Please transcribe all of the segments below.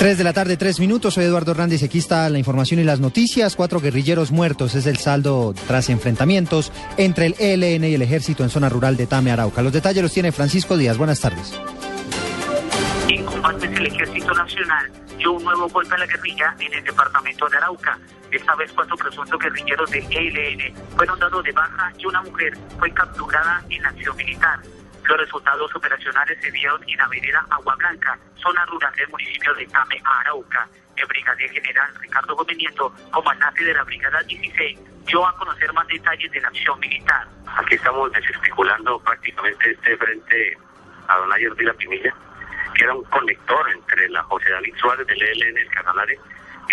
3 de la tarde, 3 minutos. Soy Eduardo Hernández aquí está la información y las noticias. Cuatro guerrilleros muertos es el saldo tras enfrentamientos entre el ELN y el ejército en zona rural de Tame, Arauca. Los detalles los tiene Francisco Díaz. Buenas tardes. En combates el ejército nacional dio un nuevo golpe a la guerrilla en el departamento de Arauca. Esta vez cuatro presuntos guerrilleros del ELN fueron dados de baja y una mujer fue capturada en acción militar. Los resultados operacionales se dieron en la vereda Agua Blanca, zona rural del municipio de Tame, Arauca. El brigadier general Ricardo Gómez comandante de la Brigada 16, dio a conocer más detalles de la acción militar. Aquí estamos desespeculando prácticamente este frente a Don Ayer de la Pinilla, que era un conector entre la José David Suárez del ELN, el Canalare, y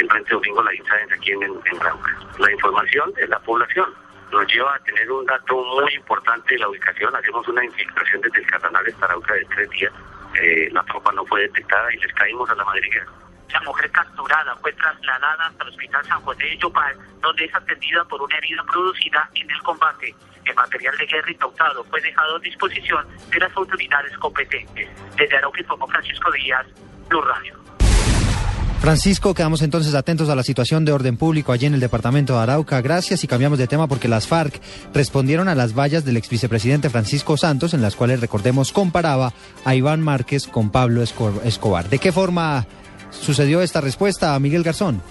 el Frente Domingo La Insa aquí en, en Arauca. La información es la población nos lleva a tener un dato muy importante de la ubicación. Hacemos una infiltración desde el Catanares para otra de tres días. Eh, la tropa no fue detectada y les caímos a la madriguera. La mujer capturada fue trasladada hasta el Hospital San José de Yopal, donde es atendida por una herida producida en el combate. El material de guerra incautado fue dejado a disposición de las autoridades competentes. Desde Arauca informó Francisco Díaz, Blue Radio. Francisco, quedamos entonces atentos a la situación de orden público allí en el departamento de Arauca. Gracias y cambiamos de tema porque las FARC respondieron a las vallas del ex vicepresidente Francisco Santos, en las cuales, recordemos, comparaba a Iván Márquez con Pablo Escobar. ¿De qué forma sucedió esta respuesta, a Miguel Garzón?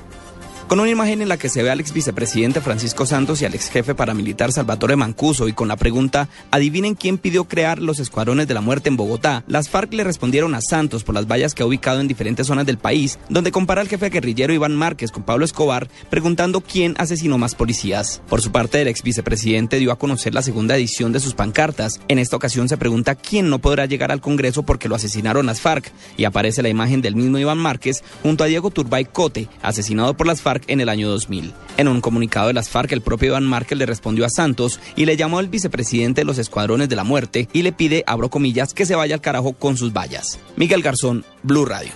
Con una imagen en la que se ve al ex vicepresidente Francisco Santos y al ex jefe paramilitar Salvatore Mancuso y con la pregunta, adivinen quién pidió crear los escuadrones de la muerte en Bogotá, las FARC le respondieron a Santos por las vallas que ha ubicado en diferentes zonas del país, donde compara al jefe guerrillero Iván Márquez con Pablo Escobar, preguntando quién asesinó más policías. Por su parte, el ex vicepresidente dio a conocer la segunda edición de sus pancartas. En esta ocasión se pregunta quién no podrá llegar al Congreso porque lo asesinaron las FARC, y aparece la imagen del mismo Iván Márquez junto a Diego Turbay Cote, asesinado por las FARC en el año 2000. En un comunicado de las FARC, el propio Iván Márquez le respondió a Santos y le llamó al vicepresidente de los escuadrones de la muerte y le pide, abro comillas, que se vaya al carajo con sus vallas. Miguel Garzón, Blue Radio.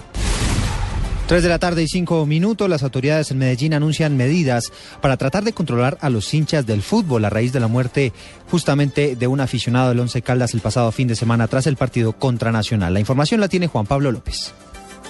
3 de la tarde y 5 minutos, las autoridades en Medellín anuncian medidas para tratar de controlar a los hinchas del fútbol a raíz de la muerte justamente de un aficionado del Once Caldas el pasado fin de semana tras el partido contra Nacional. La información la tiene Juan Pablo López.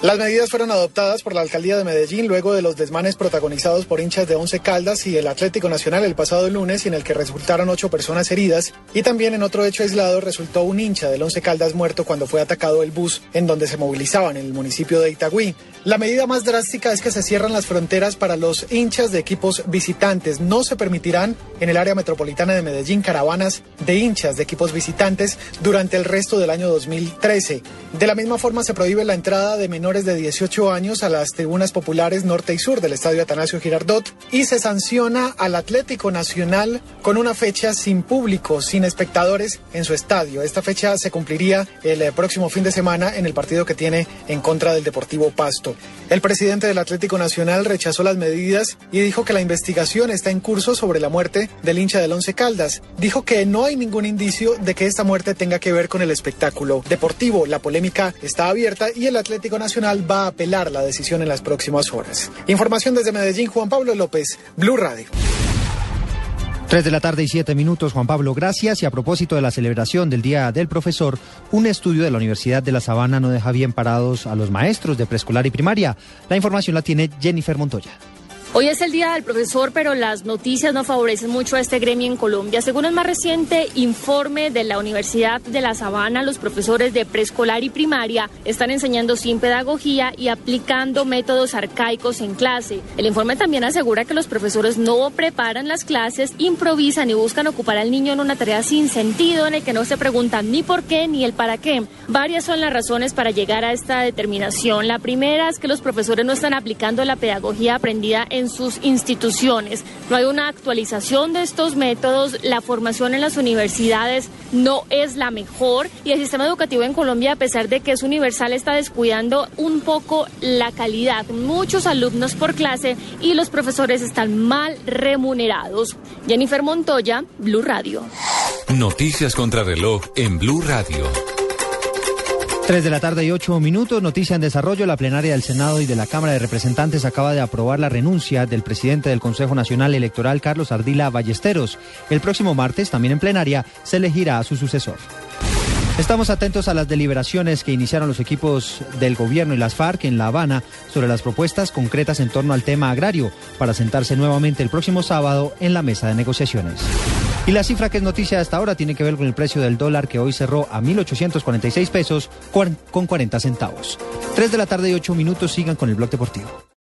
Las medidas fueron adoptadas por la alcaldía de Medellín luego de los desmanes protagonizados por hinchas de Once Caldas y el Atlético Nacional el pasado lunes, en el que resultaron ocho personas heridas. Y también en otro hecho aislado resultó un hincha del Once Caldas muerto cuando fue atacado el bus en donde se movilizaban en el municipio de Itagüí. La medida más drástica es que se cierran las fronteras para los hinchas de equipos visitantes. No se permitirán en el área metropolitana de Medellín caravanas de hinchas de equipos visitantes durante el resto del año 2013. De la misma forma se prohíbe la entrada de menores de 18 años a las tribunas populares norte y sur del estadio Atanasio Girardot y se sanciona al Atlético Nacional con una fecha sin público, sin espectadores en su estadio. Esta fecha se cumpliría el eh, próximo fin de semana en el partido que tiene en contra del Deportivo Pasto. El presidente del Atlético Nacional rechazó las medidas y dijo que la investigación está en curso sobre la muerte del hincha del Once Caldas. Dijo que no hay ningún indicio de que esta muerte tenga que ver con el espectáculo deportivo. La polémica está abierta y el Atlético Va a apelar la decisión en las próximas horas. Información desde Medellín, Juan Pablo López, Blue Radio. 3 de la tarde y 7 minutos, Juan Pablo, gracias. Y a propósito de la celebración del Día del Profesor, un estudio de la Universidad de La Sabana no deja bien parados a los maestros de preescolar y primaria. La información la tiene Jennifer Montoya. Hoy es el Día del Profesor, pero las noticias no favorecen mucho a este gremio en Colombia. Según el más reciente informe de la Universidad de La Sabana, los profesores de preescolar y primaria están enseñando sin pedagogía y aplicando métodos arcaicos en clase. El informe también asegura que los profesores no preparan las clases, improvisan y buscan ocupar al niño en una tarea sin sentido en el que no se preguntan ni por qué ni el para qué. Varias son las razones para llegar a esta determinación. La primera es que los profesores no están aplicando la pedagogía aprendida en en sus instituciones. No hay una actualización de estos métodos, la formación en las universidades no es la mejor y el sistema educativo en Colombia, a pesar de que es universal, está descuidando un poco la calidad. Muchos alumnos por clase y los profesores están mal remunerados. Jennifer Montoya, Blue Radio. Noticias contra reloj en Blue Radio. 3 de la tarde y 8 minutos, noticia en desarrollo. La plenaria del Senado y de la Cámara de Representantes acaba de aprobar la renuncia del presidente del Consejo Nacional Electoral, Carlos Ardila Ballesteros. El próximo martes, también en plenaria, se elegirá a su sucesor. Estamos atentos a las deliberaciones que iniciaron los equipos del gobierno y las FARC en La Habana sobre las propuestas concretas en torno al tema agrario para sentarse nuevamente el próximo sábado en la mesa de negociaciones. Y la cifra que es noticia hasta ahora tiene que ver con el precio del dólar que hoy cerró a 1.846 pesos con 40 centavos. 3 de la tarde y 8 minutos sigan con el blog deportivo.